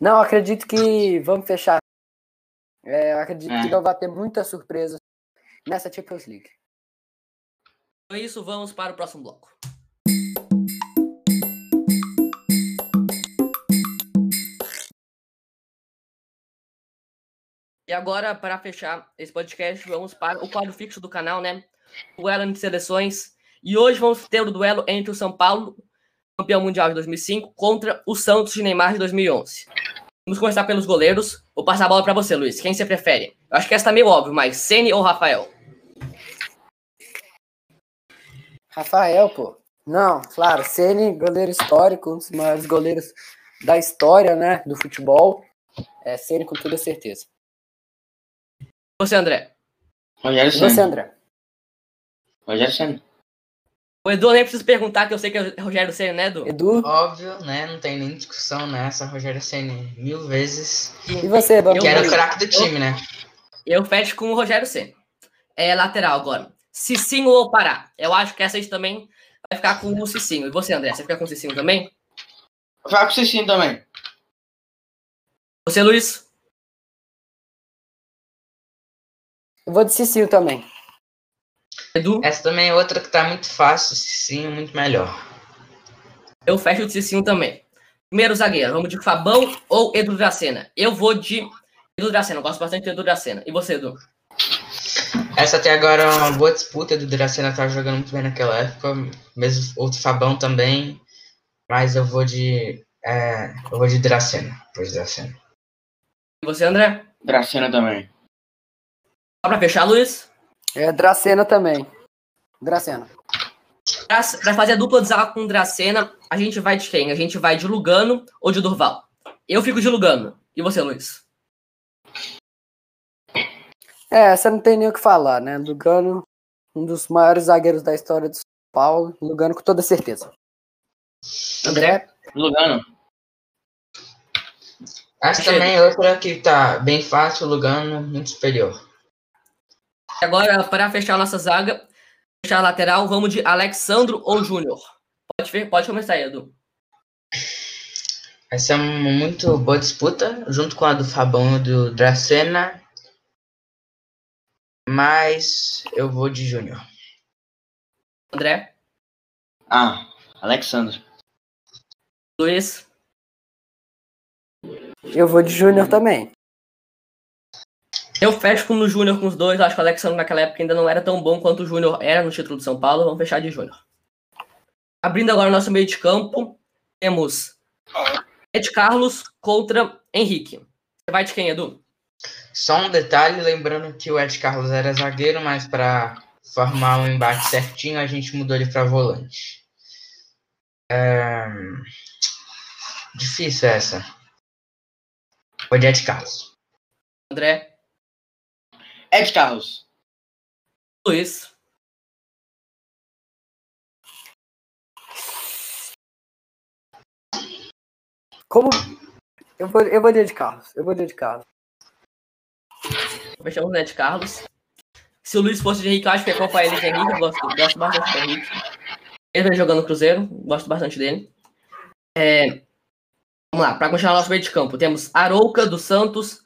Não, acredito que vamos fechar. É, acredito é. que não vai ter muita surpresa nessa Champions League. Com isso, vamos para o próximo bloco. E agora, para fechar esse podcast, vamos para o quadro fixo do canal, né? O duelo de seleções. E hoje vamos ter o duelo entre o São Paulo, campeão mundial de 2005, contra o Santos de Neymar de 2011. Vamos começar pelos goleiros. Vou passar a bola para você, Luiz. Quem você prefere? Eu acho que essa tá meio óbvio, mas Ceni ou Rafael? Rafael, pô. Não, claro, Ceni, goleiro histórico, um dos maiores goleiros da história, né, do futebol. É Ceni com toda certeza. Você, André. Rogério Senna. Você, André. Rogério Senna. O Edu nem preciso perguntar, que eu sei que é Rogério Senna, né, Edu? Edu? Óbvio, né? Não tem nem discussão nessa. Rogério Senna mil vezes. E você, Bambu? Que era o craque do time, né? Eu fecho com o Rogério Senna. É lateral agora. Cicinho ou Pará? Eu acho que essa aí também vai ficar com o Cicinho. E você, André? Você fica com o Cicinho também? Vai com o Cicinho também. Você, Luiz? Eu vou de Cicinho também. Edu? Essa também é outra que tá muito fácil, Cicinho muito melhor. Eu fecho de Cicinho também. Primeiro zagueiro, vamos de Fabão ou Edu Dracena? Eu vou de Edu Dracena, eu gosto bastante de Edu Dracena. E você, Edu? Essa até agora é uma boa disputa. Edu Dracena tava jogando muito bem naquela época. Mesmo outro Fabão também. Mas eu vou de. É, eu vou de Dracena. Vou de Dracena. E você, André? Dracena também. Só pra fechar, Luiz? É Dracena também. Dracena. Pra, pra fazer a dupla de zaga com Dracena, a gente vai de quem? A gente vai de Lugano ou de Durval? Eu fico de Lugano. E você, Luiz? É, você não tem nem o que falar, né? Lugano, um dos maiores zagueiros da história do São Paulo. Lugano com toda certeza. André? Lugano. Essa Chega. também é outra que tá bem fácil, o Lugano muito superior. Agora, para fechar a nossa zaga, fechar a lateral, vamos de Alexandro ou Júnior? Pode, ver- pode começar, Edu. Essa é uma muito boa disputa, junto com a do Fabão e do Dracena. Mas eu vou de Júnior. André, Ah, Alexandre. Luiz, Eu vou de Júnior também. Eu fecho com o Júnior com os dois. Acho que o Alexandre naquela época ainda não era tão bom quanto o Júnior era no título de São Paulo. Vamos fechar de Júnior. Abrindo agora o nosso meio de campo, temos Ed Carlos contra Henrique. Você vai de quem, Edu? Só um detalhe, lembrando que o Ed Carlos era zagueiro, mas para formar um embate certinho, a gente mudou ele para volante. É, Difícil essa. Vou de Ed Carlos. André, Ed Carlos. Luiz, Como. Eu vou, eu vou de Ed Carlos. Eu vou de Ed Carlos. fechamos o Ed Carlos. Se o Luiz fosse de Henrique, eu acho que ia acompanhar ele de Henrique. Eu gosto, gosto bastante do Henrique. Ele vem jogando no Cruzeiro, gosto bastante dele. É, vamos lá, para continuar nosso meio de campo, temos Arouca do Santos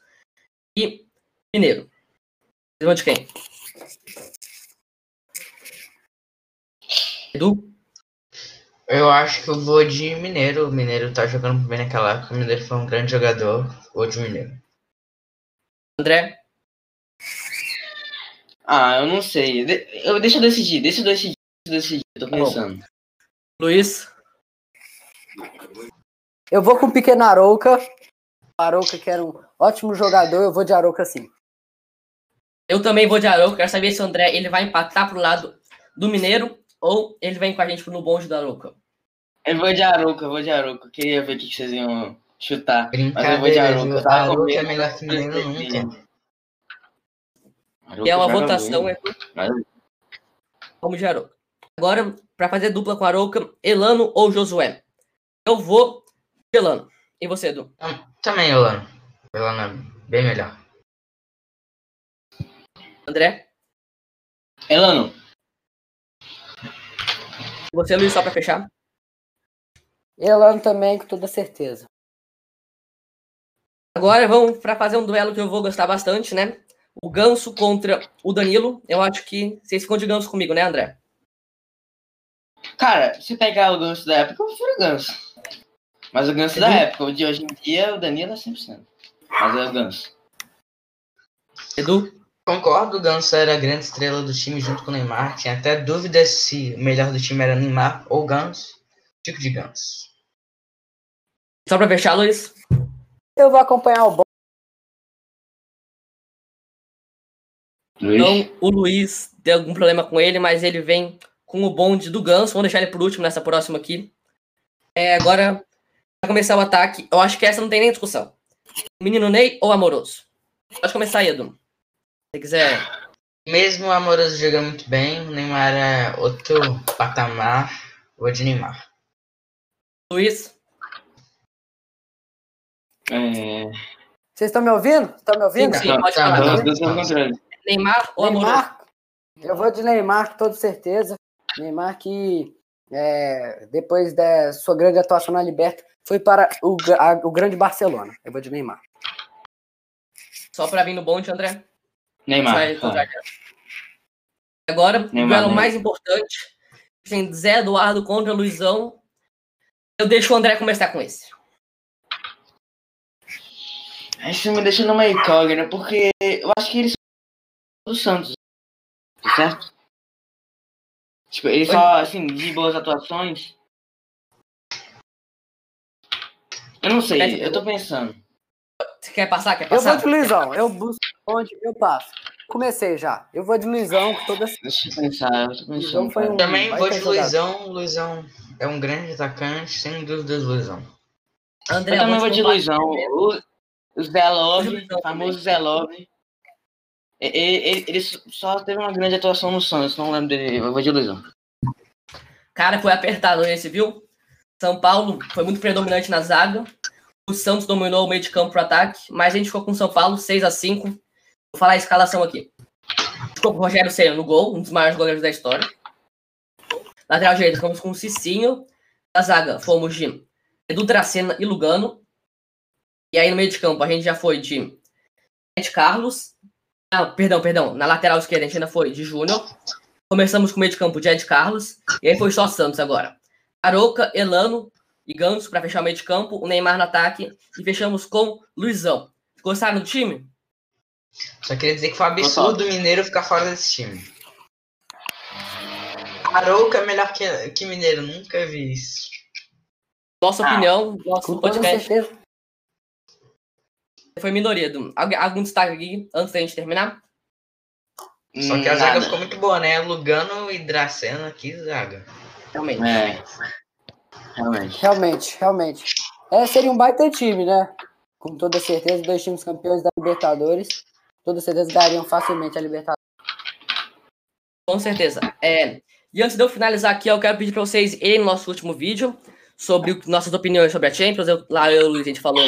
e Mineiro. Vão de quem? Edu? Eu acho que eu vou de Mineiro. O Mineiro tá jogando bem naquela época. O Mineiro foi um grande jogador. Vou de Mineiro. André? Ah, eu não sei. De- eu, deixa eu decidir, deixa eu decidir, deixa eu decidir. Tô Tá bom. pensando. Luiz? Eu vou com o pequeno Arouca. Arouca, que era um ótimo jogador, eu vou de Arouca sim. Eu também vou de Arouca. Quero saber se o André ele vai empatar pro lado do Mineiro ou ele vem com a gente no bonde da Arouca. Eu vou de Aruca, eu vou de Aruca. Queria ver o que vocês iam chutar. Mas eu vou de com Arouca é melhor que Mineiro nunca. E é uma votação. Mas- Vamos de Arouca. Agora, para fazer dupla com Arouca, Elano ou Josué? Eu vou de Elano. E você, Edu? Também, Elano. Elano é bem melhor. André? Elano, você, Luiz, só para fechar? Elano também, com toda certeza. Agora vamos para fazer um duelo que eu vou gostar bastante, né? O Ganso contra o Danilo. Eu acho que vocês ficam de Ganso comigo, né, André? cara, se pegar o ganso da época, eu prefiro o ganso. Mas o ganso da Edu? época, o de hoje em dia, o Danilo é 100%. Mas é o ganso. Edu? Concordo, o Ganso era a grande estrela do time junto com o Neymar. Tinha até dúvidas se o melhor do time era Neymar ou Ganso. Tipo de Ganso. Só para fechar, Luiz? Eu vou acompanhar o. Luiz? Então, o Luiz tem algum problema com ele, mas ele vem com o bonde do Ganso. Vamos deixar ele por último nessa próxima aqui. É, agora, para começar o ataque, eu acho que essa não tem nem discussão. Menino Ney ou Amoroso? Pode começar aí, Edu. Se quiser. Mesmo o Amoroso jogando muito bem, o Neymar é outro patamar. Vou de Neymar. Luiz? É... Vocês estão me ouvindo? Estão me ouvindo? Sim, sim, Tá, pode tá, falar. tá. Contrário. Neymar ou Amoroso? Neymar. Eu vou de Neymar, com toda certeza. Neymar que, é, depois da sua grande atuação na Liberta, foi para o, a- o grande Barcelona. Eu vou de Neymar. Só para vir no bonde, André. Neymar. Vai Agora, o duelo mais importante. Zé Eduardo contra Luizão. Eu deixo o André começar com esse. Isso me deixa numa incógnita, porque eu acho que eles são do Santos. Certo? Tipo, ele só, assim, de boas atuações. Eu não sei, eu tô pensando. Você quer passar? Quer Eu vou passar? de Luizão. Eu busco onde eu passo. Comecei já. Eu vou de Luizão, com toda. Deixa eu pensar, eu Luizão pensando. foi um- Também vai vou de jogado. Luizão. Luizão é um grande atacante, sem dúvidas, Luizão. André, Eu também vou de Luizão. O, o Zé Love, Luizão famoso. Zé Love. Ele, ele só teve uma grande atuação no Santos, não lembro dele. Eu vou de Luizão. Cara, foi apertado esse, viu? São Paulo foi muito predominante na zaga. O Santos dominou o meio de campo pro ataque, mas a gente ficou com o São Paulo 6 a 5 Vou falar a escalação aqui. Com o Rogério Senna no gol, um dos maiores goleiros da história. Lateral direito, ficamos com o Cicinho. Na zaga, fomos de Edu Dracena e Lugano. E aí no meio de campo, a gente já foi de Ed Carlos. Ah, perdão, perdão. Na lateral esquerda, a gente ainda foi de Júnior. Começamos com o meio de campo de Ed Carlos. E aí foi só Santos agora. Aroca, Elano e Ganso para fechar o meio de campo. O Neymar no ataque. E fechamos com Luizão. Gostaram do time? Só queria dizer que foi um absurdo o Mineiro ficar fora desse time. Arouca é melhor que, que Mineiro, nunca vi isso. Nossa Ah, opinião, nosso Com toda podcast certeza. foi minoria. Do... Algum algum destaque aqui antes da gente terminar? Só que a Hum, zaga nada. ficou muito boa, né? Lugano e Dracena, que zaga. Realmente. É. Realmente. Realmente, realmente. É, seria um baita time, né? Com toda certeza, dois times campeões da Libertadores. Toda certeza ganhariam facilmente a Libertadores. Com certeza. É, e antes de eu finalizar aqui, eu quero pedir para vocês irem no nosso último vídeo sobre nossas opiniões sobre a Champions. Eu, lá eu e o Luiz, a gente falou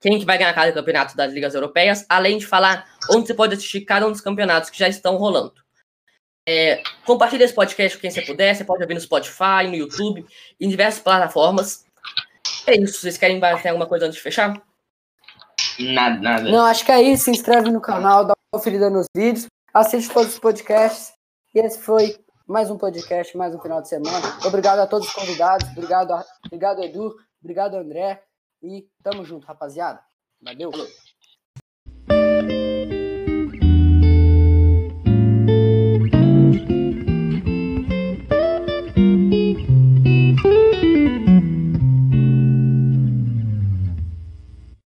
quem que vai ganhar cada campeonato das ligas europeias, além de falar onde você pode assistir cada um dos campeonatos que já estão rolando. É, compartilhe esse podcast com quem você puder. Você pode ouvir no Spotify, no YouTube, em diversas plataformas. É isso. Vocês querem ter alguma coisa antes de fechar? Nada, nada. Não, acho que é isso. Se inscreve no canal, dá uma conferida nos vídeos, assiste todos os podcasts. E esse foi mais um podcast, mais um final de semana. Obrigado a todos os convidados. Obrigado, a- obrigado Edu. Obrigado, André. E tamo junto, rapaziada. Valeu. Falou.